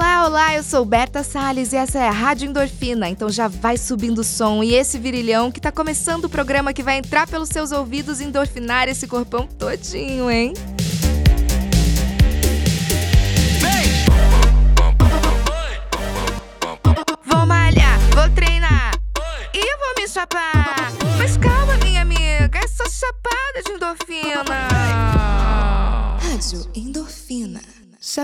Olá, olá, eu sou Berta Salles e essa é a Rádio Endorfina, então já vai subindo o som e esse virilhão que tá começando o programa que vai entrar pelos seus ouvidos e endorfinar esse corpão todinho, hein?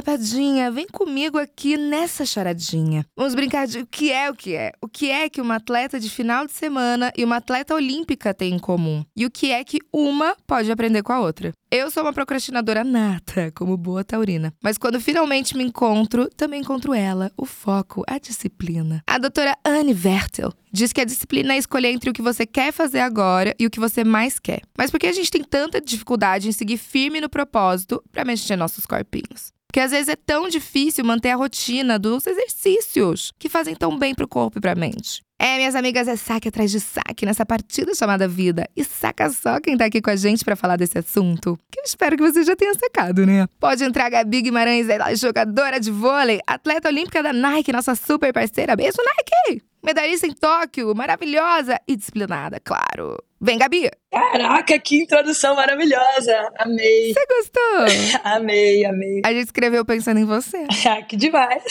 Chapadinha, vem comigo aqui nessa charadinha. Vamos brincar de o que é o que é. O que é que uma atleta de final de semana e uma atleta olímpica têm em comum. E o que é que uma pode aprender com a outra. Eu sou uma procrastinadora nata, como boa taurina. Mas quando finalmente me encontro, também encontro ela, o foco, a disciplina. A doutora Anne Vertel diz que a disciplina é escolher entre o que você quer fazer agora e o que você mais quer. Mas por que a gente tem tanta dificuldade em seguir firme no propósito para mexer nossos corpinhos? Porque às vezes é tão difícil manter a rotina dos exercícios que fazem tão bem pro corpo e pra mente. É, minhas amigas, é saque atrás de saque nessa partida chamada vida. E saca só quem tá aqui com a gente para falar desse assunto. Que eu espero que você já tenha sacado, né? Pode entrar Gabi Guimarães, ela é jogadora de vôlei, atleta olímpica da Nike, nossa super parceira. Beijo, Nike! Medalhista em Tóquio, maravilhosa e disciplinada, claro. Vem, Gabi! Caraca, que introdução maravilhosa! Amei! Você gostou? amei, amei. A gente escreveu pensando em você. Ah, que demais!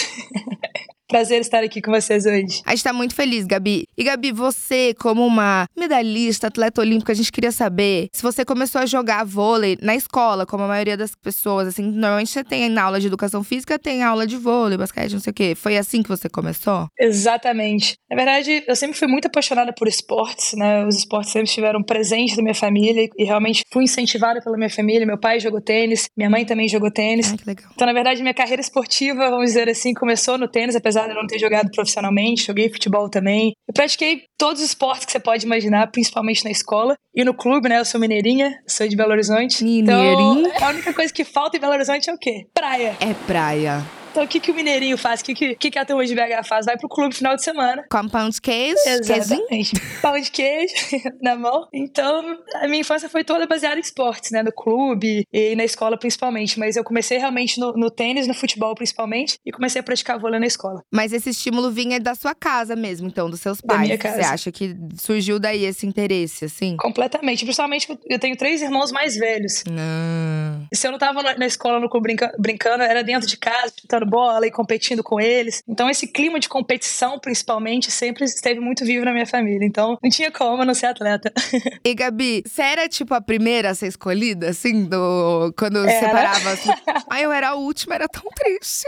Prazer estar aqui com vocês hoje. A gente tá muito feliz, Gabi. E Gabi, você, como uma medalhista, atleta olímpica, a gente queria saber se você começou a jogar vôlei na escola, como a maioria das pessoas. Assim, normalmente você tem na aula de educação física, tem aula de vôlei, basquete, não sei o quê. Foi assim que você começou? Exatamente. Na verdade, eu sempre fui muito apaixonada por esportes, né? Os esportes sempre estiveram presentes na minha família e realmente fui incentivada pela minha família. Meu pai jogou tênis, minha mãe também jogou tênis. Ah, que legal. Então, na verdade, minha carreira esportiva, vamos dizer assim, começou no tênis, apesar apesar de eu não ter jogado profissionalmente, joguei futebol também. Eu pratiquei todos os esportes que você pode imaginar, principalmente na escola. E no clube, né? Eu sou mineirinha, sou de Belo Horizonte. Mineirinha? Então, a única coisa que falta em Belo Horizonte é o quê? Praia. É praia. Então, o que, que o Mineirinho faz? O que, que, que, a turma de BH faz? Vai pro clube final de semana. Com pão de queijo? Exatamente. pão de queijo na mão. Então, a minha infância foi toda baseada em esportes, né? No clube e na escola principalmente. Mas eu comecei realmente no, no tênis, no futebol principalmente, e comecei a praticar vôlei na escola. Mas esse estímulo vinha da sua casa mesmo, então, dos seus pais. Da minha casa. Você acha que surgiu daí esse interesse, assim? Completamente. Principalmente, eu tenho três irmãos mais velhos. Não. Se eu não tava na escola, no clube brincando, era dentro de casa, disputando bola e competindo com eles. Então, esse clima de competição, principalmente, sempre esteve muito vivo na minha família. Então, não tinha como eu não ser atleta. E, Gabi, você era, tipo, a primeira a ser escolhida, assim, do... quando Era. separava? Assim? Ai, eu era a última, era tão triste.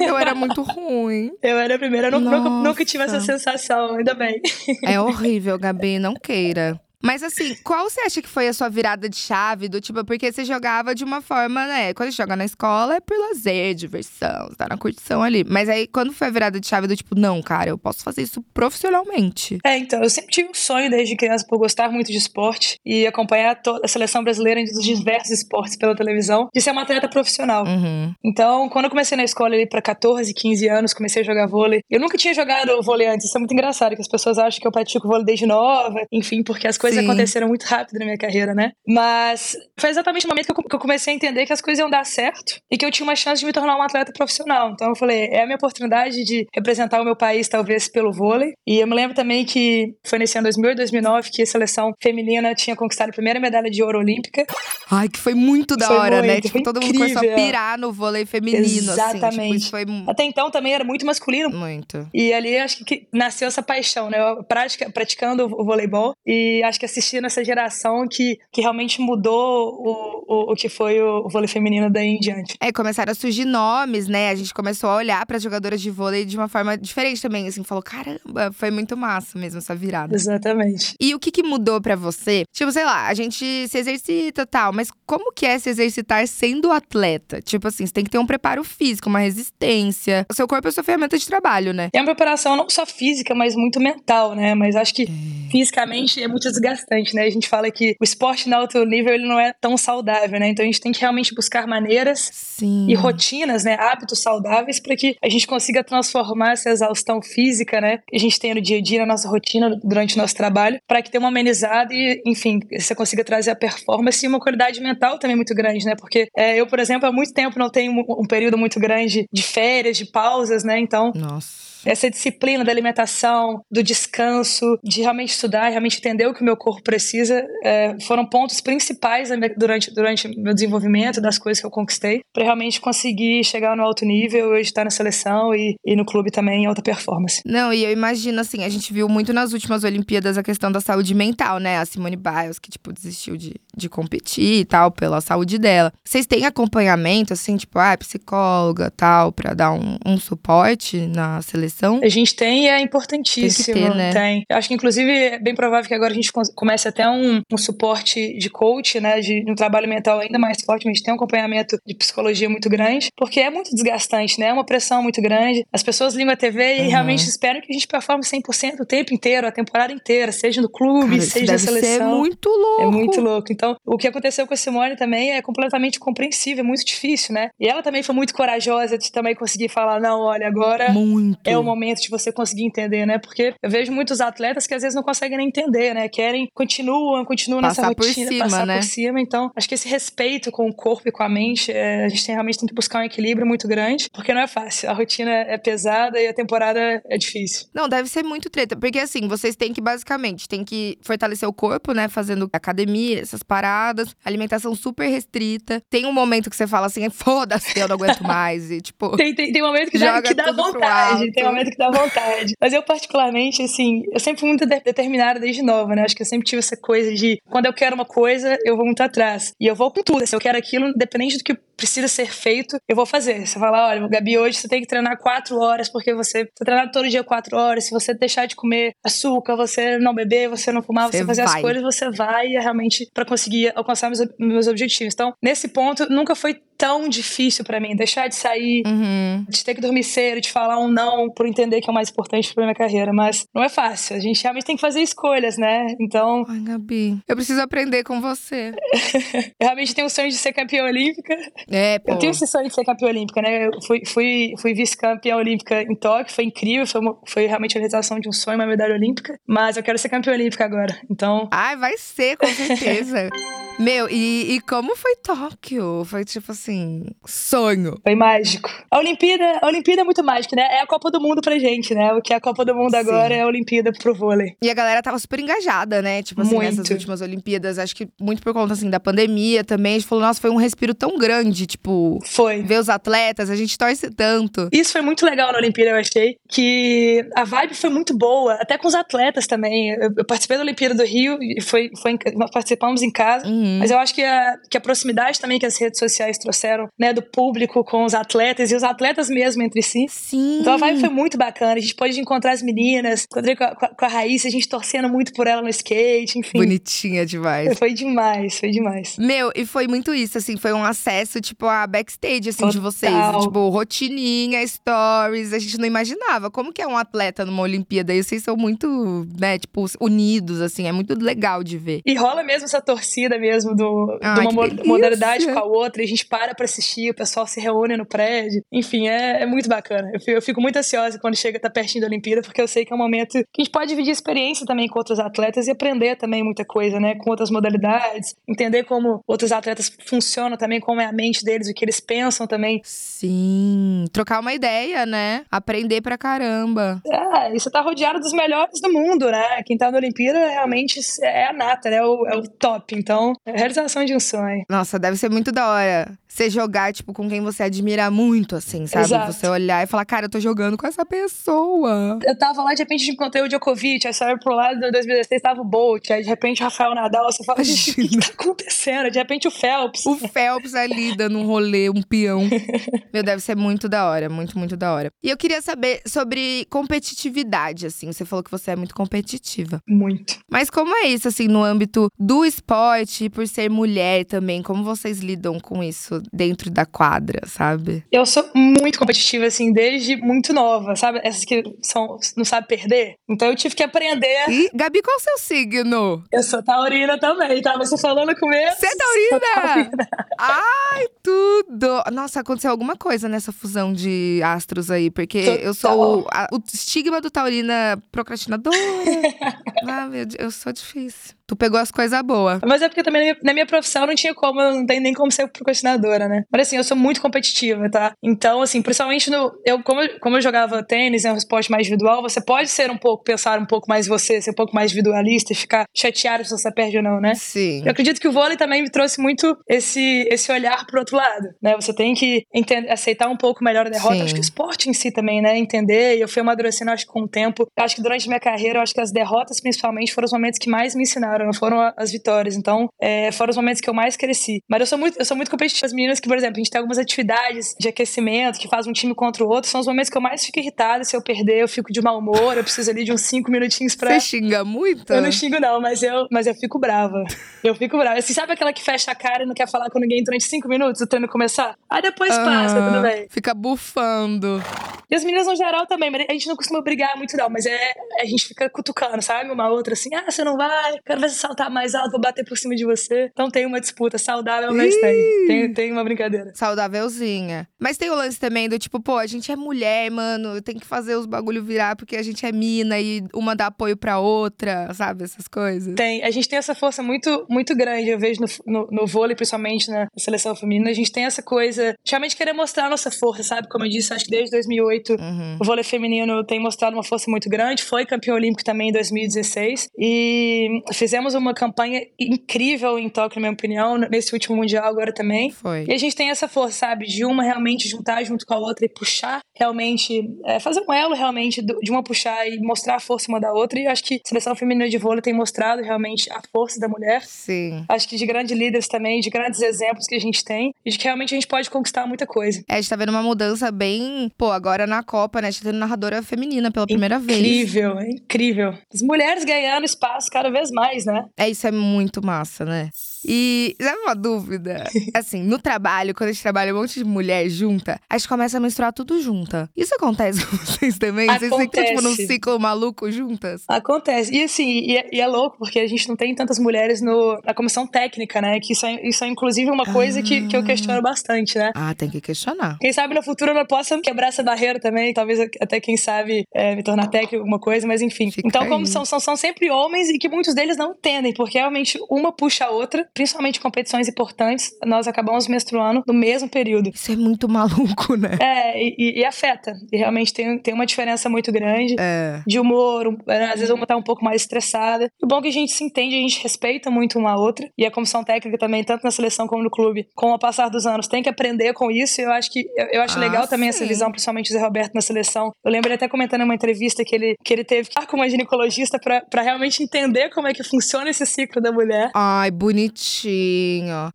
Eu era muito ruim. Eu era a primeira, eu nu- nunca, nunca tive essa sensação, ainda bem. É horrível, Gabi, não queira. Mas assim, qual você acha que foi a sua virada de chave do tipo, porque você jogava de uma forma, né? Quando você joga na escola é por lazer, diversão, você tá na curtição ali. Mas aí quando foi a virada de chave do tipo, não, cara, eu posso fazer isso profissionalmente. É, então, eu sempre tive um sonho desde criança por gostar muito de esporte e acompanhar toda a seleção brasileira dos diversos esportes pela televisão, de ser uma atleta profissional. Uhum. Então, quando eu comecei na escola ali para 14, 15 anos, comecei a jogar vôlei. Eu nunca tinha jogado vôlei antes, isso é muito engraçado, que as pessoas acham que eu pratico vôlei desde nova, enfim, porque as coisas Sim. aconteceram muito rápido na minha carreira, né? Mas foi exatamente o momento que eu, que eu comecei a entender que as coisas iam dar certo e que eu tinha uma chance de me tornar uma atleta profissional. Então eu falei, é a minha oportunidade de representar o meu país, talvez, pelo vôlei. E eu me lembro também que foi nesse ano 2008, 2009 que a seleção feminina tinha conquistado a primeira medalha de ouro olímpica. Ai, que foi muito da Foi hora, né? muito, Tipo, foi todo mundo começou a pirar no vôlei feminino, assim. Tipo, Exatamente. foi Até então também era muito masculino, muito. E ali acho que- que nasceu essa paixão, né? Eu pratica, praticando o voleibol e acho que assistindo essa geração que, que realmente mudou o, o, o que foi o, o vôlei feminino daí em diante. É, começaram a surgir nomes, né? A gente começou a olhar para jogadoras de vôlei de uma forma diferente também, assim, falou, caramba, foi muito massa mesmo essa virada. Exatamente. E o que, que mudou pra você? Tipo, sei lá, a gente se exercita e tal, mas como que é se exercitar sendo atleta? Tipo assim, você tem que ter um preparo físico, uma resistência. O seu corpo é sua ferramenta de trabalho, né? É uma preparação não só física, mas muito mental, né? Mas acho que fisicamente é muito desgastante, né? A gente fala que o esporte no alto nível ele não é tão saudável, né? Então a gente tem que realmente buscar maneiras Sim. e rotinas, né? Hábitos saudáveis para que a gente consiga transformar essa exaustão física, né? Que a gente tem no dia a dia, na nossa rotina, durante o nosso trabalho, para que tenha uma amenizada e, enfim, você consiga trazer a performance e uma qualidade mental também muito grande, né? Porque é, eu, por exemplo, há muito tempo não tenho um, um período muito grande de férias, de pausas, né? Então. Nossa essa disciplina da alimentação, do descanso, de realmente estudar, realmente entender o que o meu corpo precisa, é, foram pontos principais durante, durante meu desenvolvimento, das coisas que eu conquistei, para realmente conseguir chegar no alto nível, hoje estar na seleção e, e no clube também em alta performance. Não, e eu imagino assim, a gente viu muito nas últimas Olimpíadas a questão da saúde mental, né? A Simone Biles, que, tipo, desistiu de, de competir e tal, pela saúde dela. Vocês têm acompanhamento, assim, tipo, ah, psicóloga tal, para dar um, um suporte na seleção? A gente tem e é importantíssimo. Tem, ter, né? tem. Eu acho que, inclusive, é bem provável que agora a gente comece até um, um suporte de coach, né? De um trabalho mental ainda mais forte, mas a gente tem um acompanhamento de psicologia muito grande, porque é muito desgastante, né? É uma pressão muito grande. As pessoas ligam a TV e uhum. realmente esperam que a gente performe 100% o tempo inteiro, a temporada inteira, seja no clube, Cara, seja na seleção. Ser muito louco. É muito louco. Então, o que aconteceu com a Simone também é completamente compreensível, é muito difícil, né? E ela também foi muito corajosa de também conseguir falar: não, olha, agora muito. é o momento de você conseguir entender, né? Porque eu vejo muitos atletas que às vezes não conseguem nem entender, né? Querem, continuam, continuam passar nessa rotina, por cima, passar né? por cima. Então, acho que esse respeito com o corpo e com a mente, é, a gente tem, realmente tem que buscar um equilíbrio muito grande, porque não é fácil. A rotina é pesada e a temporada é difícil. Não, deve ser muito treta, porque assim, vocês têm que basicamente, tem que fortalecer o corpo, né? Fazendo academia, essas paradas, alimentação super restrita. Tem um momento que você fala assim, foda-se, eu não aguento mais. E tipo. Tem, tem, tem momento que dá, que dá vontade. Tem momento que dá vontade. Mas eu, particularmente, assim, eu sempre fui muito determinada desde nova, né? Acho que eu sempre tive essa coisa de quando eu quero uma coisa, eu vou muito atrás. E eu vou com tudo. Se eu quero aquilo, independente do que precisa ser feito, eu vou fazer. Você fala, olha, Gabi, hoje você tem que treinar quatro horas, porque você tá treinando todo dia quatro horas. Se você deixar de comer açúcar, você não beber, você não fumar, você, você fazer vai. as coisas, você vai realmente para conseguir alcançar meus, meus objetivos. Então, nesse ponto, nunca foi tão difícil para mim deixar de sair, uhum. de ter que dormir cedo, de falar um não por entender que é o mais importante pra minha carreira. Mas não é fácil. A gente realmente tem que fazer escolhas, né? Então. Ai, Gabi, eu preciso aprender com você. eu realmente tenho o sonho de ser campeã olímpica. É. Eu tenho esse sonho de ser campeã olímpica, né? Eu fui, fui, fui vice-campeã olímpica em Tóquio, foi incrível, foi, uma, foi realmente a realização de um sonho, uma medalha olímpica. Mas eu quero ser campeã olímpica agora. Então. Ai, vai ser, com certeza. Meu, e, e como foi Tóquio? Foi tipo assim, sonho. Foi mágico. A Olimpíada, a Olimpíada é muito mágica, né? É a Copa do Mundo pra gente, né? O que é a Copa do Mundo Sim. agora é a Olimpíada pro vôlei. E a galera tava super engajada, né? Tipo assim, muito. nessas últimas Olimpíadas. Acho que muito por conta, assim, da pandemia também. A gente falou, nossa, foi um respiro tão grande, tipo. Foi. Ver os atletas, a gente torce tanto. Isso foi muito legal na Olimpíada, eu achei. Que a vibe foi muito boa, até com os atletas também. Eu, eu participei da Olimpíada do Rio e foi, foi, participamos em casa. Uhum. Mas eu acho que a, que a proximidade também que as redes sociais trouxeram, né, do público com os atletas e os atletas mesmo entre si. Sim. Então a vibe foi muito bacana. A gente pôde encontrar as meninas, encontrei com a, com a Raíssa, a gente torcendo muito por ela no skate, enfim. Bonitinha demais. Foi demais, foi demais. Meu, e foi muito isso, assim, foi um acesso, tipo, a backstage, assim, Total. de vocês. Tipo, rotininha, stories, a gente não imaginava. Como que é um atleta numa Olimpíada? E vocês são muito, né, tipo, unidos, assim, é muito legal de ver. E rola mesmo essa torcida mesmo do, Ai, de uma mo- modalidade com a outra, e a gente para pra assistir, o pessoal se reúne no prédio. Enfim, é, é muito bacana. Eu fico, eu fico muito ansiosa quando chega tá pertinho da Olimpíada, porque eu sei que é um momento que a gente pode dividir experiência também com outros atletas e aprender também muita coisa, né? Com outras modalidades, entender como outros atletas funcionam também, como é a mente deles, o que eles pensam também. Sim, trocar uma ideia, né? Aprender pra caramba. Ah, e você tá rodeado dos melhores do mundo, né? Quem tá na Olimpíada realmente é a nata, né? O, é o top. Então, é realização de um sonho. Nossa, deve ser muito da hora. Você jogar, tipo, com quem você admira muito, assim, sabe? Exato. Você olhar e falar, cara, eu tô jogando com essa pessoa. Eu tava lá, de repente encontrei o Djokovic, aí saiu pro lado de 2016 tava o Bolt, aí de repente o Rafael Nadal, você fala, gente, o que, que tá acontecendo? De repente o Phelps. O Phelps ali dando um rolê, um peão. Meu, deve ser muito da hora, muito, muito da hora. E eu queria saber sobre competitividade, assim. Você falou que você é muito competitiva. Muito. Mas como é isso, assim, no âmbito do esporte, por ser mulher também, como vocês lidam com isso dentro da quadra, sabe? Eu sou muito competitiva, assim, desde muito nova, sabe? Essas que são, não sabe perder. Então eu tive que aprender. E, Gabi, qual é o seu signo? Eu sou taurina também, tá? Você falando comigo? Você é taurina? taurina? Ai, tudo! Nossa, aconteceu alguma coisa nessa fusão de astros aí, porque Total. eu sou o, a, o estigma do taurina procrastinadora. ah, meu Deus, eu sou difícil. Tu pegou as coisas boas. Mas é porque também na minha, na minha, profissão não tinha como, não tem nem como ser procrastinadora, né? Mas assim, eu sou muito competitiva, tá? Então, assim, principalmente no. Eu, como, como eu jogava tênis, é um esporte mais individual, você pode ser um pouco, pensar um pouco mais em você, ser um pouco mais individualista e ficar chateado se você perde ou não, né? Sim. Eu acredito que o vôlei também me trouxe muito esse, esse olhar pro outro lado, né? Você tem que entender, aceitar um pouco melhor a derrota. Sim. Acho que o esporte em si também, né? Entender. E eu fui amadurecendo, acho que com o tempo. Acho que durante minha carreira, acho que as derrotas, principalmente, foram os momentos que mais me ensinaram, não foram as vitórias. Então, é, foram os momentos que eu mais cresci. Mas eu sou muito, eu sou muito competitiva. As meninas que, por exemplo, a gente tem algumas atividades de aquecimento que faz um time contra o outro, são os momentos que eu mais fico irritada. Se eu perder, eu fico de mau humor, eu preciso ali de uns cinco minutinhos pra. Você xinga muito? Eu não xingo, não, mas eu, mas eu fico brava. Eu fico brava. Assim, sabe aquela que fecha a cara e não quer falar com ninguém durante cinco minutos, o treino começar? Aí depois uhum, passa, tudo bem. Fica bufando. E as meninas no geral também, mas a gente não costuma brigar muito, não. Mas é. A gente fica cutucando, sabe? Uma outra assim, ah, você não vai, quero você saltar mais alto, vou bater por cima de você. Então tem uma disputa saudável, mas tem. tem. Tem uma brincadeira. Saudávelzinha. Mas tem o lance também do tipo, pô, a gente é mulher, mano, tem que fazer os bagulho virar porque a gente é mina e uma dá apoio pra outra, sabe? Essas coisas. Tem. A gente tem essa força muito, muito grande, eu vejo no, no, no vôlei, principalmente na seleção feminina. A gente tem essa coisa, realmente querer mostrar a nossa força, sabe? Como eu disse, acho que desde 2008 uhum. o vôlei feminino tem mostrado uma força muito grande. Foi campeão olímpico também em 2016. E fizemos uma campanha incrível em Tóquio, na minha opinião, nesse último Mundial agora também. Foi. E a gente tem essa força, sabe? De uma realmente juntar junto com a outra e puxar realmente, é, fazer um elo realmente de uma puxar e mostrar a força uma da outra. E acho que a seleção feminina de vôlei tem mostrado realmente a força da mulher. Sim. Acho que de grandes líderes também, de grandes exemplos que a gente tem e de que realmente a gente pode conquistar muita coisa. É, a gente tá vendo uma mudança bem, pô, agora na Copa, né? A gente tá tendo narradora feminina pela primeira incrível, vez. Incrível, é incrível. As mulheres ganhando espaço cada vez mais, né? É, isso é muito massa, né? E sabe uma dúvida? Assim, no trabalho, quando a gente trabalha um monte de mulher junta, a gente começa a menstruar tudo junta. Isso acontece com vocês também? Acontece. Vocês ficam, tipo, num ciclo maluco juntas? Acontece. E assim, e é, e é, louco, porque a gente não tem tantas mulheres no, na comissão técnica, né? Que isso é, isso é inclusive uma coisa ah. que, que eu questiono bastante, né? Ah, tem que questionar. Quem sabe no futuro eu não possa quebrar essa barreira também, talvez até, quem sabe, é, me tornar técnico, alguma coisa, mas enfim. Fica então, como são, são, são sempre homens e que muitos deles não entendem, porque realmente uma puxa a outra, principalmente competições importantes, nós acabamos menstruando no mesmo período. Isso é muito maluco, né? É, e, e afeta. E realmente tem, tem uma diferença muito grande é. de humor. Né? Às vezes uma tá um pouco mais estressada. O bom é que a gente se entende, a gente respeita muito uma a outra. E a comissão técnica também, tanto na seleção como no clube, com o passar dos anos, tem que aprender com isso. E eu acho que eu, eu acho ah, legal também sim. essa visão, principalmente o Zé Roberto na seleção. Eu lembro ele até comentando em uma entrevista que ele, que ele teve que ir com uma ginecologista para realmente entender como é que funciona esse ciclo da mulher. Ai, bonitinho.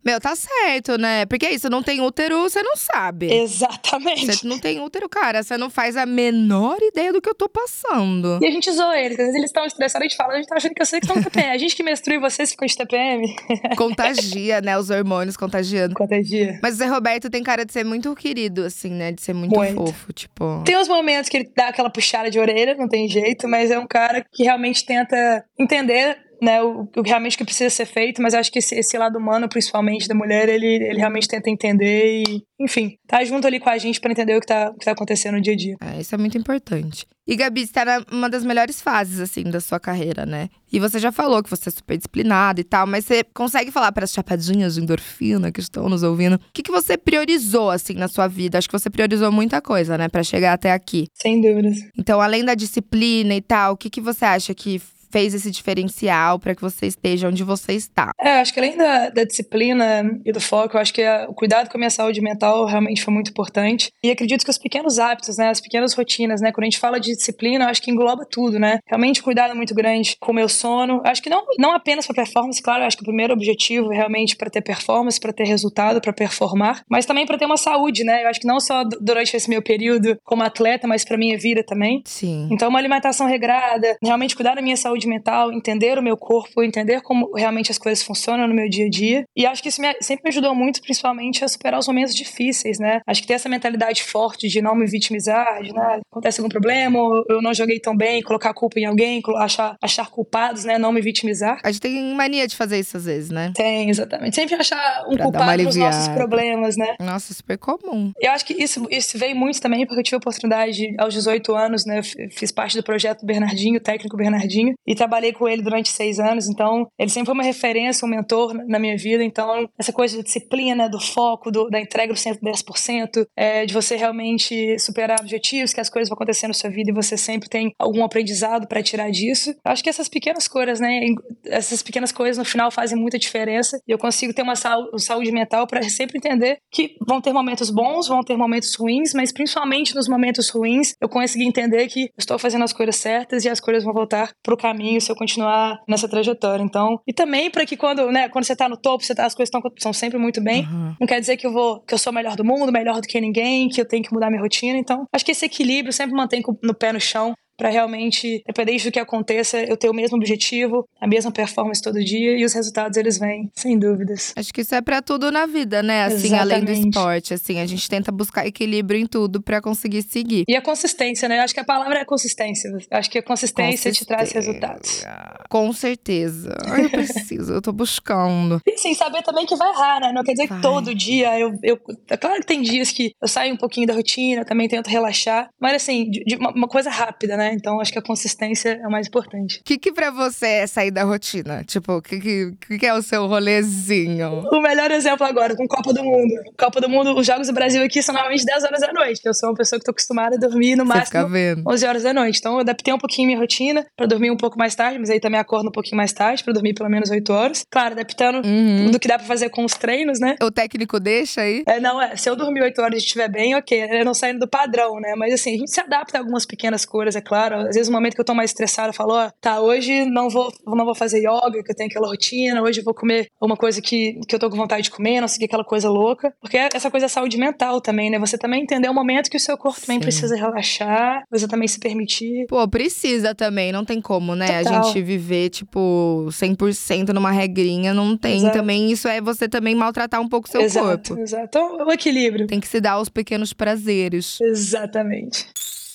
Meu, tá certo, né? Porque é isso, não tem útero, você não sabe. Exatamente. Você não tem útero, cara, você não faz a menor ideia do que eu tô passando. E a gente zoa eles, às vezes eles estão estressados, a gente fala, a gente tá achando que eu sei que estão com TPM. A gente que menstrua e vocês ficam de TPM. Contagia, né? Os hormônios contagiando. Contagia. Mas o Zé Roberto tem cara de ser muito querido, assim, né? De ser muito, muito. fofo, tipo. Tem uns momentos que ele dá aquela puxada de orelha, não tem jeito, mas é um cara que realmente tenta entender né, o, o realmente que precisa ser feito, mas acho que esse, esse, lado humano, principalmente da mulher, ele, ele realmente tenta entender e, enfim, tá junto ali com a gente para entender o que tá, o que tá acontecendo no dia a dia. É, isso é muito importante. E Gabi, você tá numa das melhores fases, assim, da sua carreira, né? E você já falou que você é super disciplinada e tal, mas você consegue falar para as chapadinhas de endorfina que estão nos ouvindo, o que, que você priorizou, assim, na sua vida? Acho que você priorizou muita coisa, né, para chegar até aqui. Sem dúvidas. Então, além da disciplina e tal, o que, que você acha que fez esse diferencial para que você esteja onde você está? É, acho que além da, da disciplina e do foco, eu acho que a, o cuidado com a minha saúde mental realmente foi muito importante. E acredito que os pequenos hábitos, né, as pequenas rotinas, né, quando a gente fala de disciplina, eu acho que engloba tudo, né? Realmente cuidado muito grande com o meu sono. Acho que não, não apenas para performance, claro, eu acho que o primeiro objetivo é realmente para ter performance, para ter resultado, para performar, mas também para ter uma saúde, né? Eu acho que não só durante esse meu período como atleta, mas para minha vida também. Sim. Então, uma alimentação regrada, realmente cuidar da minha saúde saúde mental, entender o meu corpo, entender como realmente as coisas funcionam no meu dia a dia. E acho que isso me, sempre me ajudou muito, principalmente, a superar os momentos difíceis, né? Acho que ter essa mentalidade forte de não me vitimizar, de né, acontece algum problema, eu não joguei tão bem, colocar culpa em alguém, achar, achar culpados, né? Não me vitimizar. A gente tem mania de fazer isso às vezes, né? Tem, exatamente. Sempre achar um pra culpado nos nossos problemas, né? Nossa, super comum. Eu acho que isso, isso veio muito também porque eu tive a oportunidade, aos 18 anos, né? Fiz parte do projeto Bernardinho, técnico Bernardinho, e trabalhei com ele durante seis anos. Então, ele sempre foi uma referência, um mentor na minha vida. Então, essa coisa de disciplina, do foco, do, da entrega do 110%, é, de você realmente superar objetivos, que as coisas vão acontecer na sua vida e você sempre tem algum aprendizado para tirar disso. Eu acho que essas pequenas coisas, né? Essas pequenas coisas no final fazem muita diferença e eu consigo ter uma saúde mental para sempre entender que vão ter momentos bons, vão ter momentos ruins, mas principalmente nos momentos ruins eu consegui entender que estou fazendo as coisas certas e as coisas vão voltar para o caminho se eu continuar nessa trajetória. Então, e também para que quando, né, quando você está no topo, você tá, as coisas estão sempre muito bem, uhum. não quer dizer que eu vou que eu sou melhor do mundo, melhor do que ninguém, que eu tenho que mudar minha rotina. Então, acho que esse equilíbrio sempre mantém no pé no chão para realmente, independente do que aconteça, eu ter o mesmo objetivo, a mesma performance todo dia e os resultados eles vêm, sem dúvidas. Acho que isso é para tudo na vida, né? Assim, Exatamente. além do esporte, assim, a gente tenta buscar equilíbrio em tudo para conseguir seguir. E a consistência, né? Acho que a palavra é consistência. Acho que a consistência, consistência. te traz resultados. Com certeza. eu preciso, eu tô buscando. E sim, saber também que vai errar, né? Não quer dizer vai. que todo dia eu, eu. É claro que tem dias que eu saio um pouquinho da rotina, também tento relaxar, mas assim, de, de uma, uma coisa rápida, né? Então acho que a consistência é o mais importante. O que, que pra você é sair da rotina? Tipo, o que, que, que é o seu rolezinho? O melhor exemplo agora, com Copa do Mundo. Copa do Mundo, os Jogos do Brasil aqui são normalmente 10 horas da noite. Eu sou uma pessoa que tô acostumada a dormir no máximo 11 horas da noite. Então eu adaptei um pouquinho minha rotina pra dormir um pouco mais tarde, mas aí também acordo um pouquinho mais tarde pra dormir pelo menos 8 horas. Claro, adaptando uhum. do que dá pra fazer com os treinos, né? O técnico deixa aí? É, não, é. Se eu dormir 8 horas e estiver bem, ok. Eu não saindo do padrão, né? Mas assim, a gente se adapta a algumas pequenas coisas, é claro. Às vezes, no momento que eu tô mais estressada, eu falo, ó, oh, tá, hoje não vou, não vou fazer yoga, que eu tenho aquela rotina, hoje eu vou comer uma coisa que, que eu tô com vontade de comer, não seguir aquela coisa louca. Porque essa coisa é saúde mental também, né? Você também entender o momento que o seu corpo Sim. também precisa relaxar, você também se permitir. Pô, precisa também, não tem como, né? Total. A gente viver, tipo, 100% numa regrinha, não tem exato. também. Isso é você também maltratar um pouco o seu exato, corpo. Exato, então, o equilíbrio. Tem que se dar os pequenos prazeres. Exatamente.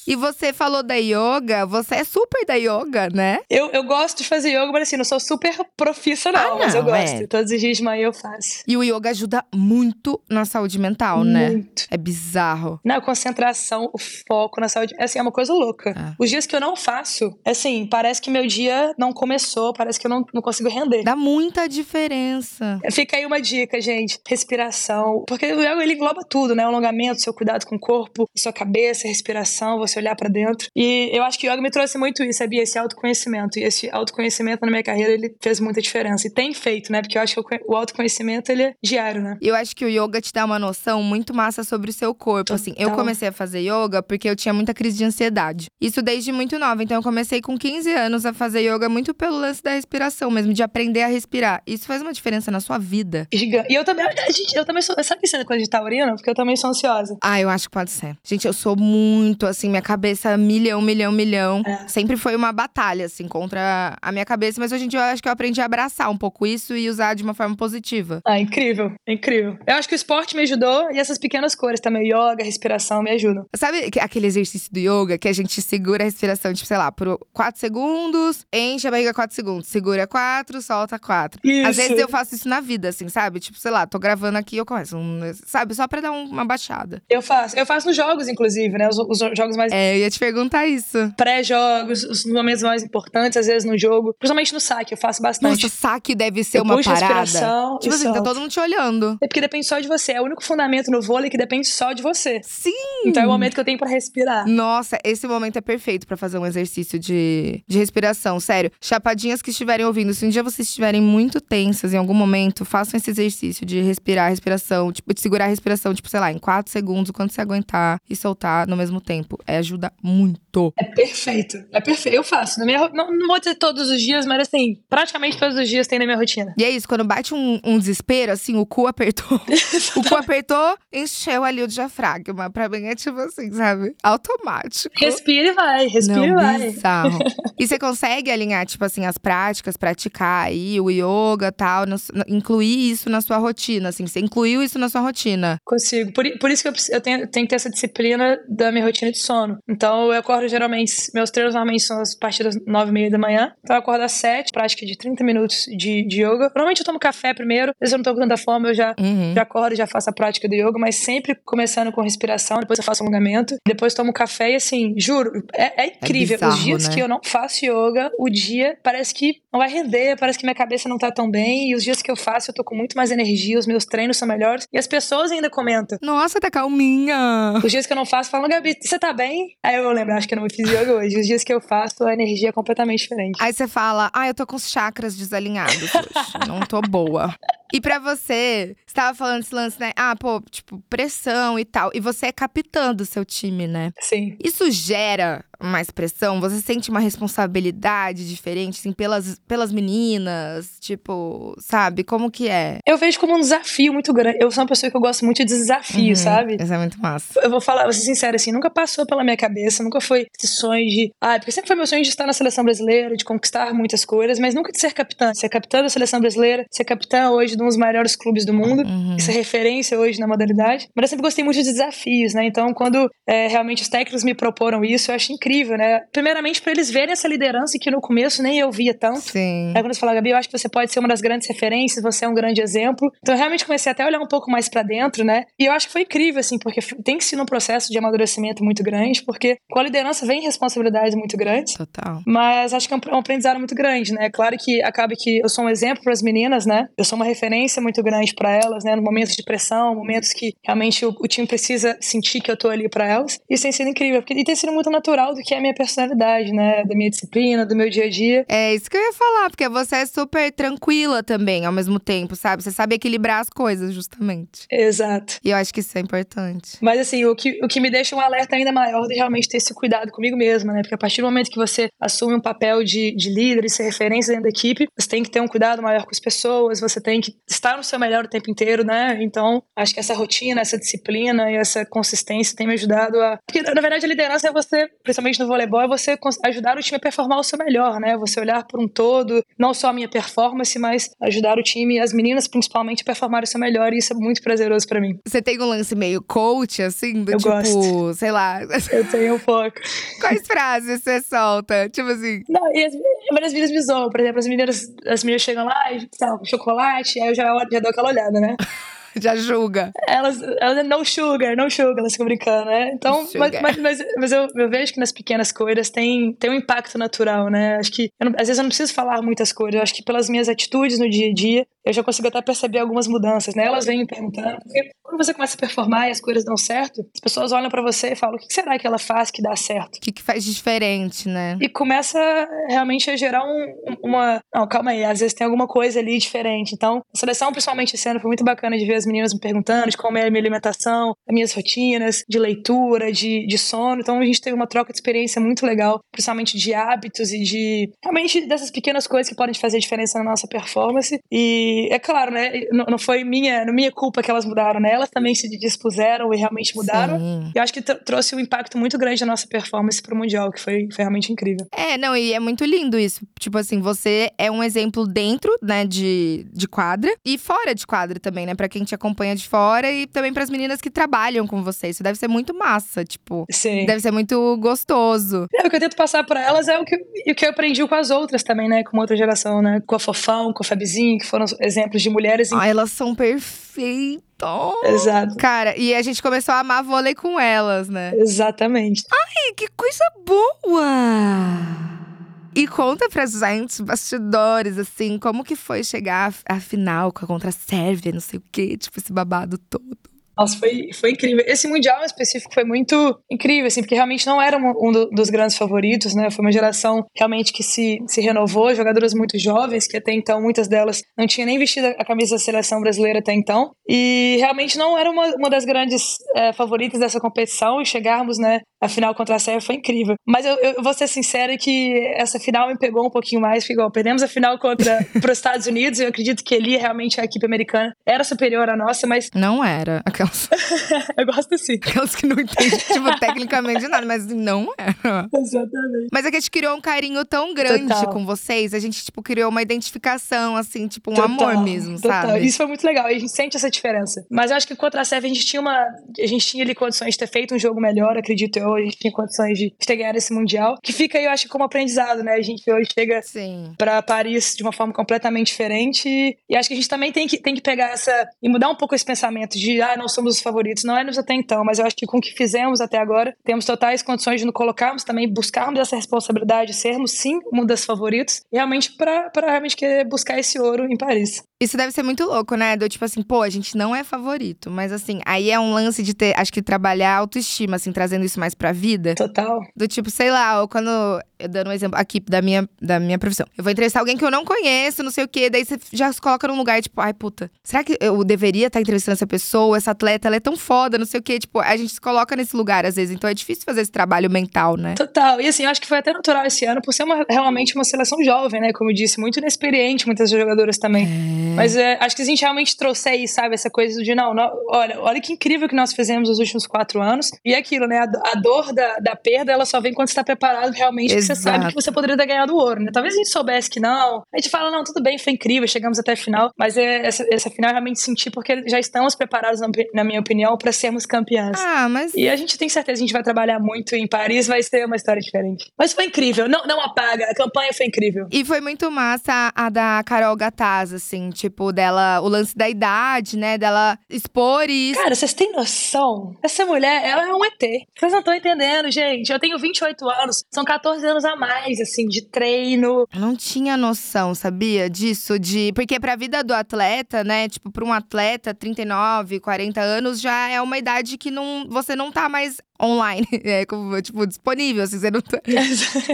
E você falou da yoga, você é super da yoga, né? Eu, eu gosto de fazer yoga, mas assim, não sou super profissional, ah, não, mas eu gosto. É. Todos os dias de manhã eu faço. E o yoga ajuda muito na saúde mental, muito. né? Muito. É bizarro. Na concentração, o foco na saúde, assim, é uma coisa louca. É. Os dias que eu não faço, assim, parece que meu dia não começou, parece que eu não, não consigo render. Dá muita diferença. Fica aí uma dica, gente. Respiração. Porque o yoga, ele engloba tudo, né? O alongamento, seu cuidado com o corpo, sua cabeça, respiração, você olhar para dentro. E eu acho que o yoga me trouxe muito isso, sabia? Esse autoconhecimento. E esse autoconhecimento na minha carreira, ele fez muita diferença. E tem feito, né? Porque eu acho que o autoconhecimento, ele é diário, né? Eu acho que o yoga te dá uma noção muito massa sobre o seu corpo. Assim, eu comecei a fazer yoga porque eu tinha muita crise de ansiedade. Isso desde muito nova. Então eu comecei com 15 anos a fazer yoga muito pelo lance da respiração mesmo, de aprender a respirar. Isso faz uma diferença na sua vida. Gigante. E eu também, gente, eu também sou. Sabe que isso é coisa de taurina? Porque eu também sou ansiosa. Ah, eu acho que pode ser. Gente, eu sou muito, assim, minha cabeça milhão, milhão, milhão. É. Sempre foi uma batalha, assim, contra a minha cabeça. Mas hoje em dia eu acho que eu aprendi a abraçar um pouco isso e usar de uma forma positiva. Ah, incrível, incrível. Eu acho que o esporte me ajudou e essas pequenas cores também, yoga, respiração, me ajudam. Sabe aquele exercício do yoga que a gente segura a respiração, tipo, sei lá, por 4 segundos, enche a barriga 4 segundos, segura 4, solta 4. Às vezes eu faço isso na vida, assim, sabe? Tipo, sei lá, tô gravando aqui, eu começo, um, sabe? Só pra dar uma baixada. Eu faço. Eu faço nos jogos, inclusive, né? Os, os jogos mais. É, eu ia te perguntar isso. Pré-jogos, os momentos mais importantes, às vezes no jogo. Principalmente no saque, eu faço bastante. Nossa, saque deve ser eu uma parada. Tipo assim, tá todo mundo te olhando. É porque depende só de você. É o único fundamento no vôlei que depende só de você. Sim! Então é o momento que eu tenho para respirar. Nossa, esse momento é perfeito para fazer um exercício de, de respiração. Sério, chapadinhas que estiverem ouvindo, se um dia vocês estiverem muito tensas em algum momento, façam esse exercício de respirar, respiração, tipo, de segurar a respiração, tipo, sei lá, em 4 segundos, quando você aguentar e soltar no mesmo tempo. É, ajuda muito. É perfeito. É perfeito. Eu faço. Na minha, não, não vou dizer todos os dias, mas assim, praticamente todos os dias tem na minha rotina. E é isso, quando bate um, um desespero, assim, o cu apertou. o cu apertou, encheu ali o diafragma. Pra mim é tipo assim, sabe? Automático. Respira e vai, respira e vai. Bizarro. e você consegue alinhar, tipo assim, as práticas, praticar aí o yoga tal, no, incluir isso na sua rotina, assim, você incluiu isso na sua rotina? Consigo. Por, por isso que eu, eu tenho, tenho que ter essa disciplina da minha rotina de sono. Então eu acordo geralmente, meus treinos normalmente são as partir das nove e meia da manhã. Então eu acordo às sete, prática de 30 minutos de, de yoga. Normalmente eu tomo café primeiro, às vezes eu não tô com tanta fome, eu já, uhum. já acordo e já faço a prática do yoga, mas sempre começando com respiração, depois eu faço alongamento, depois tomo café e assim, juro, é, é incrível. É bizarro, Os dias né? que eu não faço yoga, o dia parece que não vai render, parece que minha cabeça não tá tão bem, e os dias que eu faço eu tô com muito mais energia, os meus treinos são melhores, e as pessoas ainda comentam. Nossa, tá calminha. Os dias que eu não faço, falam, Gabi, você tá bem? Aí eu lembro, acho que eu não fiz yoga hoje. Os dias que eu faço, a energia é completamente diferente. Aí você fala, ah, eu tô com os chakras desalinhados hoje, não tô boa. E para você, você tava falando esse lance, né? Ah, pô, tipo, pressão e tal. E você é capitã do seu time, né? Sim. Isso gera mais pressão? Você sente uma responsabilidade diferente, assim, pelas, pelas meninas? Tipo, sabe? Como que é? Eu vejo como um desafio muito grande. Eu sou uma pessoa que eu gosto muito de desafio, uhum, sabe? Isso é muito massa. Eu vou falar, vou ser sincera, assim, nunca passou pela minha cabeça, nunca foi esse sonho de. Ah, porque sempre foi meu sonho de estar na seleção brasileira, de conquistar muitas coisas, mas nunca de ser capitã. Ser capitã da seleção brasileira, ser capitã hoje de um dos maiores clubes do mundo, uhum. ser referência hoje na modalidade. Mas eu sempre gostei muito de desafios, né? Então, quando é, realmente os técnicos me proporam isso, eu acho incrível, né? Primeiramente, para eles verem essa liderança que no começo nem eu via tanto. Sim. Aí quando você fala, Gabi, eu acho que você pode ser uma das grandes referências, você é um grande exemplo. Então, eu realmente comecei até a olhar um pouco mais para dentro, né? E eu acho que foi incrível, assim, porque tem que ser um processo de amadurecimento muito grande, porque com a liderança vem responsabilidades muito grandes. Total. Mas acho que é um aprendizado muito grande, né? Claro que acaba que eu sou um exemplo para as meninas, né? Eu sou uma referência muito grande para elas, né? No momentos de pressão, momentos que realmente o, o time precisa sentir que eu tô ali para elas. Isso tem sido incrível, porque, e tem sido muito natural do que é a minha personalidade, né? Da minha disciplina, do meu dia a dia. É isso que eu ia falar, porque você é super tranquila também, ao mesmo tempo, sabe? Você sabe equilibrar as coisas, justamente. Exato. E eu acho que isso é importante. Mas assim, o que, o que me deixa um alerta ainda maior de realmente ter esse cuidado comigo mesma, né? Porque a partir do momento que você assume um papel de, de líder e ser referência dentro da equipe, você tem que ter um cuidado maior com as pessoas, você tem que estar no seu melhor o tempo inteiro, né? Então, acho que essa rotina, essa disciplina e essa consistência tem me ajudado a. Porque, na verdade, a liderança é você, principalmente no voleibol, é você ajudar o time a performar o seu melhor, né? Você olhar por um todo, não só a minha performance, mas ajudar o time, as meninas principalmente, a performar o seu melhor. E isso é muito prazeroso para mim. Você tem um lance meio coach, assim? Do Eu tipo, gosto. sei lá. Eu tenho um pouco. Quais frases você solta? Tipo assim. Não, e as, as meninas me zoam. Por exemplo, as meninas, as meninas chegam lá, sei lá, chocolate, aí eu já, já dou aquela olhada, né? já julga. Elas, elas não sugar, não sugar, elas ficam brincando, né? Então, mas, mas, mas, mas, eu, eu vejo que nas pequenas coisas tem, tem um impacto natural, né? Acho que, não, às vezes eu não preciso falar muitas coisas, eu acho que pelas minhas atitudes no dia a dia, eu já consigo até perceber algumas mudanças, né? Elas vêm me perguntando, porque quando você começa a performar e as coisas dão certo, as pessoas olham para você e falam: o que será que ela faz que dá certo? O que, que faz diferente, né? E começa realmente a gerar um, uma. Não, calma aí, às vezes tem alguma coisa ali diferente. Então, a seleção, principalmente esse ano, foi muito bacana de ver as meninas me perguntando de como é a minha alimentação, as minhas rotinas, de leitura, de, de sono. Então, a gente teve uma troca de experiência muito legal, principalmente de hábitos e de. realmente dessas pequenas coisas que podem fazer diferença na nossa performance. E é claro, né? Não, não foi minha, não minha culpa que elas mudaram, né? elas também se dispuseram e realmente mudaram. Sim. E eu acho que trouxe um impacto muito grande na nossa performance pro Mundial, que foi, foi realmente incrível. É, não, e é muito lindo isso. Tipo assim, você é um exemplo dentro, né, de, de quadra e fora de quadra também, né? Pra quem te acompanha de fora e também para as meninas que trabalham com você. Isso deve ser muito massa, tipo. Sim. Deve ser muito gostoso. É, o que eu tento passar para elas é o que, o que eu aprendi com as outras também, né? Com outra geração, né? Com a Fofão, com a Fabizinho, que foram exemplos de mulheres. Ah, elas são perfeitas. Exato. Cara, e a gente começou a amar vôlei com elas, né? Exatamente. Ai, que coisa boa! E conta pra gente, bastidores, assim, como que foi chegar à final contra a Sérvia, não sei o quê, tipo, esse babado todo. Nossa, foi, foi incrível. Esse Mundial em específico foi muito incrível, assim, porque realmente não era um, um do, dos grandes favoritos, né? Foi uma geração realmente que se, se renovou, jogadoras muito jovens, que até então, muitas delas não tinham nem vestido a camisa da seleção brasileira até então. E realmente não era uma, uma das grandes é, favoritas dessa competição e chegarmos, né, a final contra a Sérvia foi incrível. Mas eu, eu vou ser sincera que essa final me pegou um pouquinho mais, porque igual, perdemos a final contra os Estados Unidos, eu acredito que ali realmente a equipe americana era superior à nossa, mas. Não era. Aquelas. eu gosto sim. Aquelas que não entendem, tipo, tecnicamente nada, mas não era. Exatamente. Mas é que a gente criou um carinho tão grande Total. com vocês, a gente, tipo, criou uma identificação, assim, tipo, um Total, amor mesmo, total. sabe? Isso foi muito legal, e a gente sente essa diferença. Mas eu acho que contra a Sérvia a gente tinha uma. A gente tinha ali condições de ter feito um jogo melhor, acredito eu. A gente tinha condições de ter ganhado esse Mundial. Que fica aí, eu acho, como aprendizado, né? A gente hoje chega Sim. para Paris de uma forma completamente diferente. E acho que a gente também tem que, tem que pegar essa. e mudar um pouco esse pensamento de, ah, nós somos os favoritos. Não éramos até então, mas eu acho que com o que fizemos até agora, temos totais condições de nos colocarmos também, buscarmos essa responsabilidade, sermos sim uma das favoritos, realmente para realmente querer buscar esse ouro em Paris. Isso deve ser muito louco, né? Do tipo assim, pô, a gente não é favorito. Mas assim, aí é um lance de ter, acho que trabalhar a autoestima, assim, trazendo isso mais pra vida. Total. Do tipo, sei lá, ou quando. Eu dando um exemplo aqui da minha, da minha profissão. Eu vou entrevistar alguém que eu não conheço, não sei o quê. Daí você já se coloca num lugar, tipo, ai, puta, será que eu deveria estar entrevistando essa pessoa? Essa atleta, ela é tão foda, não sei o quê. Tipo, a gente se coloca nesse lugar às vezes. Então é difícil fazer esse trabalho mental, né? Total. E assim, eu acho que foi até natural esse ano, por ser uma, realmente uma seleção jovem, né? Como eu disse, muito inexperiente, muitas jogadoras também. Mas é, acho que a gente realmente trouxe aí, sabe, essa coisa de não, não, olha, olha que incrível que nós fizemos nos últimos quatro anos. E é aquilo, né? A, a dor da, da perda, ela só vem quando você está preparado realmente, porque você sabe Exato. que você poderia ter ganhado o ouro, né? Talvez a gente soubesse que não. A gente fala, não, tudo bem, foi incrível, chegamos até a final. Mas é, essa, essa final eu realmente senti porque já estamos preparados, na, na minha opinião, para sermos campeãs. Ah, mas. E a gente tem certeza que a gente vai trabalhar muito em Paris, vai ser uma história diferente. Mas foi incrível, não, não apaga, a campanha foi incrível. E foi muito massa a da Carol Gataz, assim, tipo, dela, o lance da idade, né? Dela expor isso. Cara, vocês têm noção? Essa mulher, ela é um ET. Vocês não estão entendendo, gente. Eu tenho 28 anos, são 14 anos a mais, assim, de treino. Eu não tinha noção, sabia? Disso, de. Porque pra vida do atleta, né? Tipo, pra um atleta, 39, 40 anos, já é uma idade que não, você não tá mais online. É, como, tipo, disponível, assim, você não tá. exato,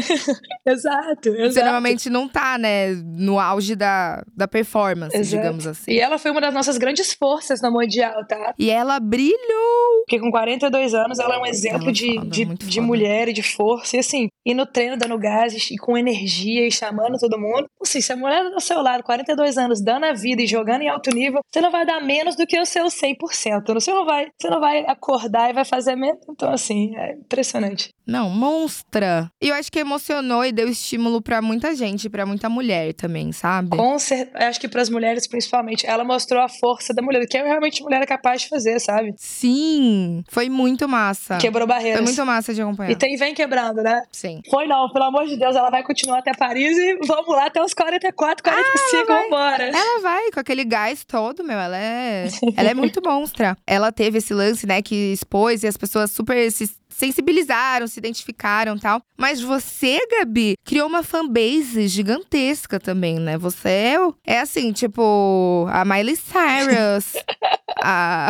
exato. Você normalmente não tá, né, no auge da, da performance, Exato. digamos assim. E ela foi uma das nossas grandes forças no Mundial, tá? E ela brilhou! Porque com 42 anos ela é um exemplo Ela é de, foda, de, de mulher e de força. E assim, e no treino dando gás e com energia e chamando todo mundo. Assim, se a mulher do seu lado, 42 anos, dando a vida e jogando em alto nível, você não vai dar menos do que o seu 100%. Você não vai, você não vai acordar e vai fazer menos. Então, assim, é impressionante. Não, monstra! E eu acho que emocionou e deu estímulo pra muita gente, pra muita mulher também, sabe? Com certeza, acho que para as mulheres principalmente, ela mostrou a força da mulher, o que realmente a mulher é capaz de fazer, sabe? Sim! Foi muito massa. Quebrou barreiras. Foi muito massa de acompanhar. E tem, vem quebrando, né? Sim. Foi não, pelo amor de Deus, ela vai continuar até Paris e vamos lá até os 44, 45, vai. vambora. Ela vai com aquele gás todo, meu. Ela é. ela é muito monstra. Ela teve esse lance, né, que expôs e as pessoas super se sensibilizaram, se identificaram tal. Mas você, Gabi, criou uma fanbase gigantesca também, né? Você é, é assim, tipo, a Miley Cyrus, a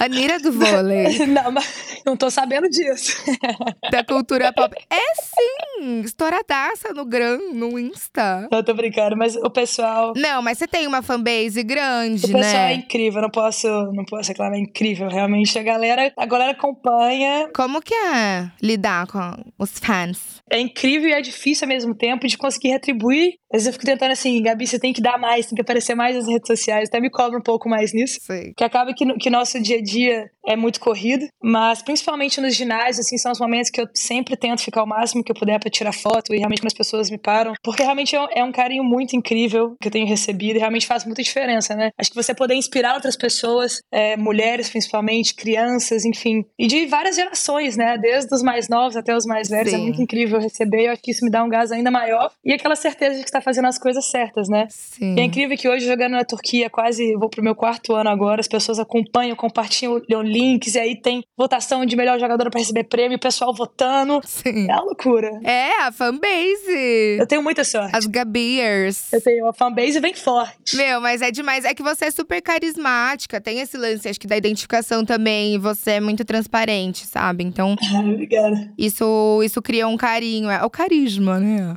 Anira do vôlei, Não, mas não tô sabendo disso. da cultura pop. É sim! Estouradaça no Gran, no Insta. Não, tô brincando, mas o pessoal. Não, mas você tem uma fanbase grande, O pessoal né? é incrível, não posso, não posso reclamar, é incrível, realmente. A galera, a galera acompanha. Como que é lidar com os fãs? É incrível e é difícil ao mesmo tempo de conseguir retribuir. Às vezes eu fico tentando assim, Gabi, você tem que dar mais, tem que aparecer mais nas redes sociais. Até me cobra um pouco mais nisso. Sei. Que acaba que, que nosso dia a dia é muito corrido, mas principalmente nos ginásios, assim, são os momentos que eu sempre tento ficar o máximo que eu puder pra tirar foto e realmente quando as pessoas me param, porque realmente é um, é um carinho muito incrível que eu tenho recebido e realmente faz muita diferença, né? Acho que você poder inspirar outras pessoas, é, mulheres principalmente, crianças, enfim, e de várias gerações, né? Desde os mais novos até os mais velhos, é Sim. muito incrível receber e eu acho que isso me dá um gás ainda maior e aquela certeza de que está fazendo as coisas certas, né? Sim. E é incrível que hoje, jogando na Turquia, quase vou pro meu quarto ano agora, as pessoas acompanham, compartilham links, e aí tem votação de melhor jogadora pra receber prêmio, o pessoal votando. Sim. É uma loucura. É, a fanbase. Eu tenho muita sorte. As Gabiers. Eu tenho uma fanbase bem forte. Meu, mas é demais. É que você é super carismática. Tem esse lance, acho que da identificação também. E você é muito transparente, sabe? Então, Obrigada. isso, isso cria um carinho. É o carisma, né?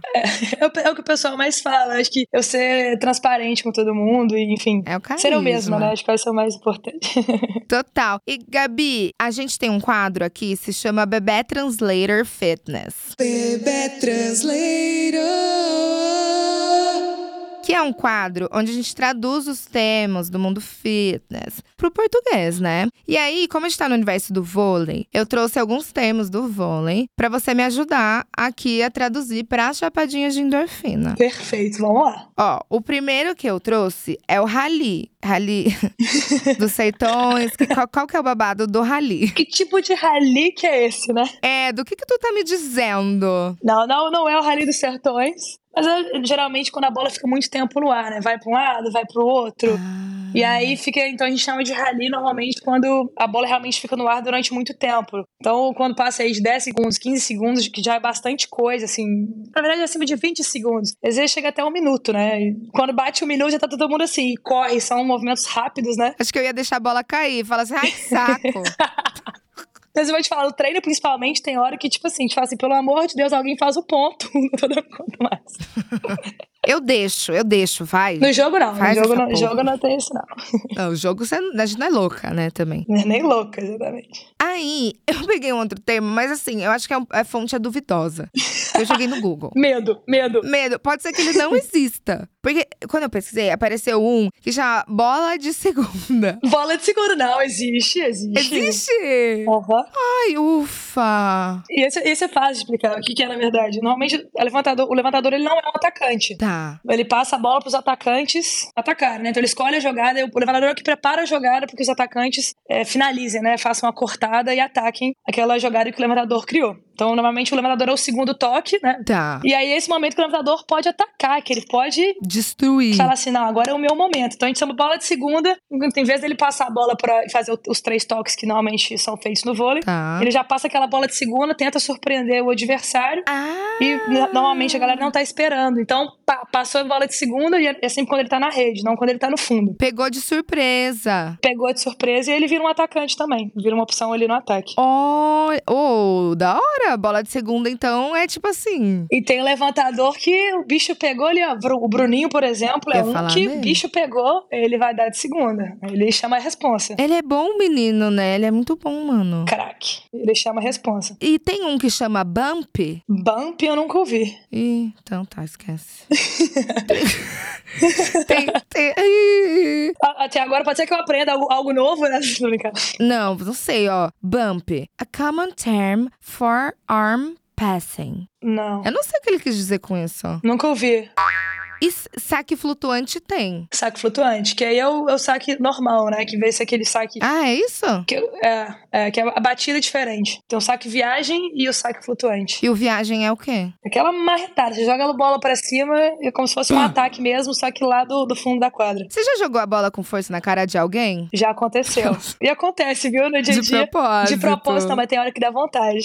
É o, é o que o pessoal mais fala. Acho que eu ser transparente com todo mundo, e enfim. É o carisma. Ser eu mesma, né? Acho que vai ser o mais importante. Total. E, Gabi, a gente tem um quadro aqui, se chama Bebê Translator Fitness. Bebê Translator que é um quadro onde a gente traduz os termos do mundo fitness pro português, né? E aí, como a gente tá no universo do vôlei, eu trouxe alguns termos do vôlei para você me ajudar aqui a traduzir para as chapadinhas de endorfina. Perfeito, vamos lá. Ó, o primeiro que eu trouxe é o rally. Rally dos seitões. qual, qual, que é o babado do rally? Que tipo de rally que é esse, né? É, do que que tu tá me dizendo? Não, não, não é o rally dos sertões. Mas geralmente quando a bola fica muito tempo no ar, né? Vai para um lado, vai para o outro. Ah. E aí fica, então a gente chama de rally normalmente quando a bola realmente fica no ar durante muito tempo. Então, quando passa aí de 10 segundos, 15 segundos, que já é bastante coisa, assim. Na verdade, é acima de 20 segundos. Às vezes chega até um minuto, né? E quando bate um minuto, já tá todo mundo assim, corre, são movimentos rápidos, né? Acho que eu ia deixar a bola cair, fala assim, ai, que saco. Mas eu vou te falar, o treino principalmente tem hora que, tipo assim, gente fala assim, pelo amor de Deus, alguém faz o ponto. Não tô dando conta mais. Eu deixo, eu deixo, vai. No jogo não, Faz no jogo não, jogo não tem isso não. Não, o jogo você, a gente não é louca, né, também. Não é nem louca, exatamente. Aí, eu peguei um outro termo, mas assim, eu acho que é, é fonte é duvidosa. Eu joguei no Google. medo, medo. Medo, pode ser que ele não exista. Porque quando eu pesquisei, apareceu um que chama bola de segunda. Bola de segunda, não, existe, existe. Existe? Uhum. Ai, ufa. E esse, esse é fácil de explicar o que, que é, na verdade. Normalmente, o levantador, o levantador ele não é um atacante. Tá. Ele passa a bola pros atacantes atacar, né? Então ele escolhe a jogada, o levantador é que prepara a jogada para que os atacantes é, finalizem, né? Façam a cortada e ataquem aquela jogada que o levantador criou. Então, normalmente, o levantador é o segundo toque, né? Tá. E aí, esse momento que o levantador pode atacar, que ele pode destruir. Falar assim, não, agora é o meu momento. Então a gente chama bola de segunda, em vez dele passar a bola para fazer os três toques que normalmente são feitos no vôlei, tá. ele já passa aquela bola de segunda, tenta surpreender o adversário. Ah. E normalmente a galera não tá esperando. Então, pa passou a bola de segunda e é, é sempre quando ele tá na rede, não quando ele tá no fundo. Pegou de surpresa. Pegou de surpresa e ele vira um atacante também. Vira uma opção ali no ataque. Oh, oh da hora. Bola de segunda, então, é tipo assim. E tem o levantador que o bicho pegou ali, ó. O Bruninho, por exemplo, é um que o bicho pegou, ele vai dar de segunda. Ele chama a responsa. Ele é bom menino, né? Ele é muito bom, mano. Crack. Ele chama a responsa. E tem um que chama Bump? Bump eu nunca ouvi. Ih, então tá, esquece. tem, tem... Até agora pode ser que eu aprenda algo, algo novo, né? Não, não sei, ó. Bump. A common term for arm passing. Não. Eu não sei o que ele quis dizer com isso. Nunca ouvi. E saque flutuante tem. Saque flutuante, que aí é o, é o saque normal, né? Que vê se aquele saque. Ah, é isso? Que, é, é, que a batida é diferente. Tem o saque viagem e o saque flutuante. E o viagem é o quê? Aquela marretada. Você joga a bola pra cima, é como se fosse um ataque mesmo, só que lá do, do fundo da quadra. Você já jogou a bola com força na cara de alguém? Já aconteceu. e acontece, viu? No dia a dia. De propósito. De propósito, mas tem hora que dá vontade.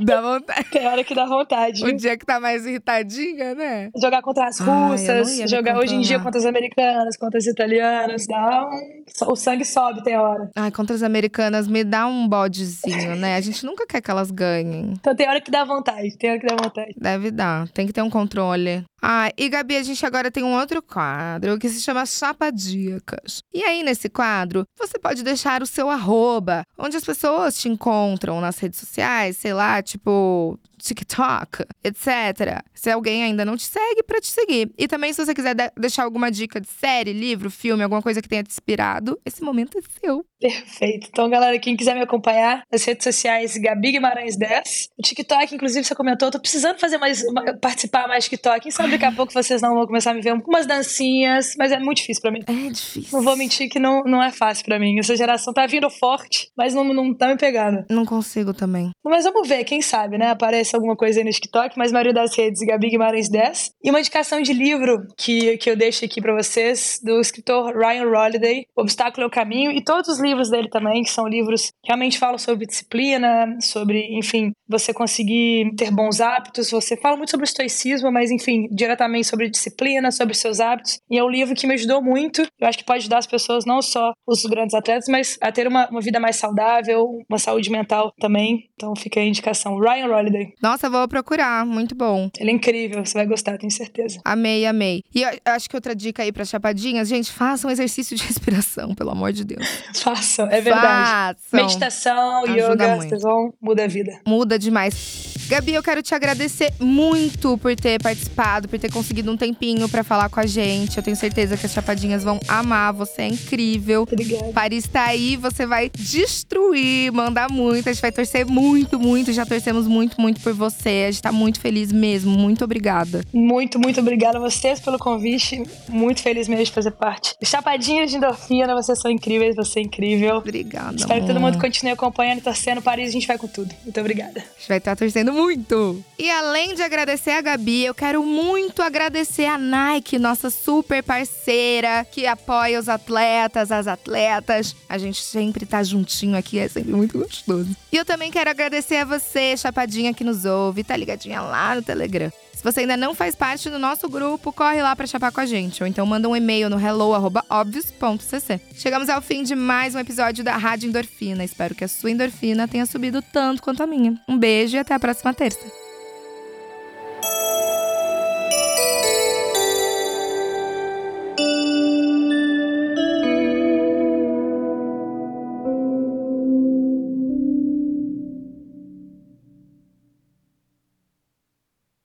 Dá vontade. tem hora que dá vontade. O dia que tá mais irritadinha, né? Jogar contra as russas, jogar hoje em dia contra as americanas, contra as italianas, dá um... o sangue sobe, tem hora. Ai, contra as americanas me dá um bodezinho, né? A gente nunca quer que elas ganhem. Então tem hora que dá vontade, tem hora que dá vontade. Deve dar, tem que ter um controle. Ah, e Gabi, a gente agora tem um outro quadro que se chama Chapadíacas. E aí, nesse quadro, você pode deixar o seu arroba, onde as pessoas te encontram nas redes sociais, sei lá, tipo TikTok, etc. Se alguém ainda não te segue, para te seguir. E também, se você quiser de deixar alguma dica de série, livro, filme, alguma coisa que tenha te inspirado, esse momento é seu. Perfeito. Então, galera, quem quiser me acompanhar nas redes sociais, Gabi Guimarães 10. O TikTok, inclusive, você comentou, tô precisando fazer mais, participar mais TikTok. Sabe daqui a pouco vocês não vão começar a me ver umas dancinhas, mas é muito difícil pra mim. É difícil. Não vou mentir que não, não é fácil pra mim. Essa geração tá vindo forte, mas não, não tá me pegando. Não consigo também. Mas vamos ver, quem sabe, né? Aparece alguma coisa aí no TikTok, mas a maioria das redes, Gabi Guimarães 10. E uma indicação de livro que, que eu deixo aqui pra vocês, do escritor Ryan Holiday, Obstáculo é o Caminho, e todos os livros dele também, que são livros que realmente falam sobre disciplina, sobre, enfim, você conseguir ter bons hábitos. Você fala muito sobre estoicismo, mas, enfim, diretamente sobre disciplina, sobre seus hábitos. E é um livro que me ajudou muito. Eu acho que pode ajudar as pessoas, não só os grandes atletas, mas a ter uma, uma vida mais saudável, uma saúde mental também. Então fica a indicação. Ryan Holiday. Nossa, vou procurar. Muito bom. Ele é incrível, você vai gostar, tenho certeza. Amei, amei. E acho que outra dica aí para chapadinhas, gente, façam exercício de respiração, pelo amor de Deus. Façam, é verdade. Façam. Meditação, Ajuda yoga, muito. vocês vão muda a vida. Muda demais. Gabi, eu quero te agradecer muito por ter participado, por ter conseguido um tempinho para falar com a gente. Eu tenho certeza que as chapadinhas vão amar. Você é incrível. Obrigada. Paris tá aí, você vai destruir, mandar muito. A gente vai torcer muito, muito. Já torcemos muito, muito por você. A gente tá muito feliz mesmo. Muito obrigada. Muito, muito obrigada a vocês pelo convite. Muito feliz mesmo de fazer parte. Chapadinhas de endorfina, vocês são incríveis, você é incrível. Obrigada. Espero amor. que todo mundo continue acompanhando torcendo. Paris, a gente vai com tudo. Muito obrigada. A gente vai estar torcendo muito. E além de agradecer a Gabi, eu quero muito agradecer a Nike, nossa super parceira, que apoia os atletas, as atletas. A gente sempre tá juntinho aqui, é sempre muito gostoso. E eu também quero agradecer a você, chapadinha que nos ouve, tá ligadinha lá no Telegram. Se você ainda não faz parte do nosso grupo, corre lá para chapar com a gente. Ou então manda um e-mail no hello.obvious.cc. Chegamos ao fim de mais um episódio da Rádio Endorfina. Espero que a sua endorfina tenha subido tanto quanto a minha. Um beijo e até a próxima terça.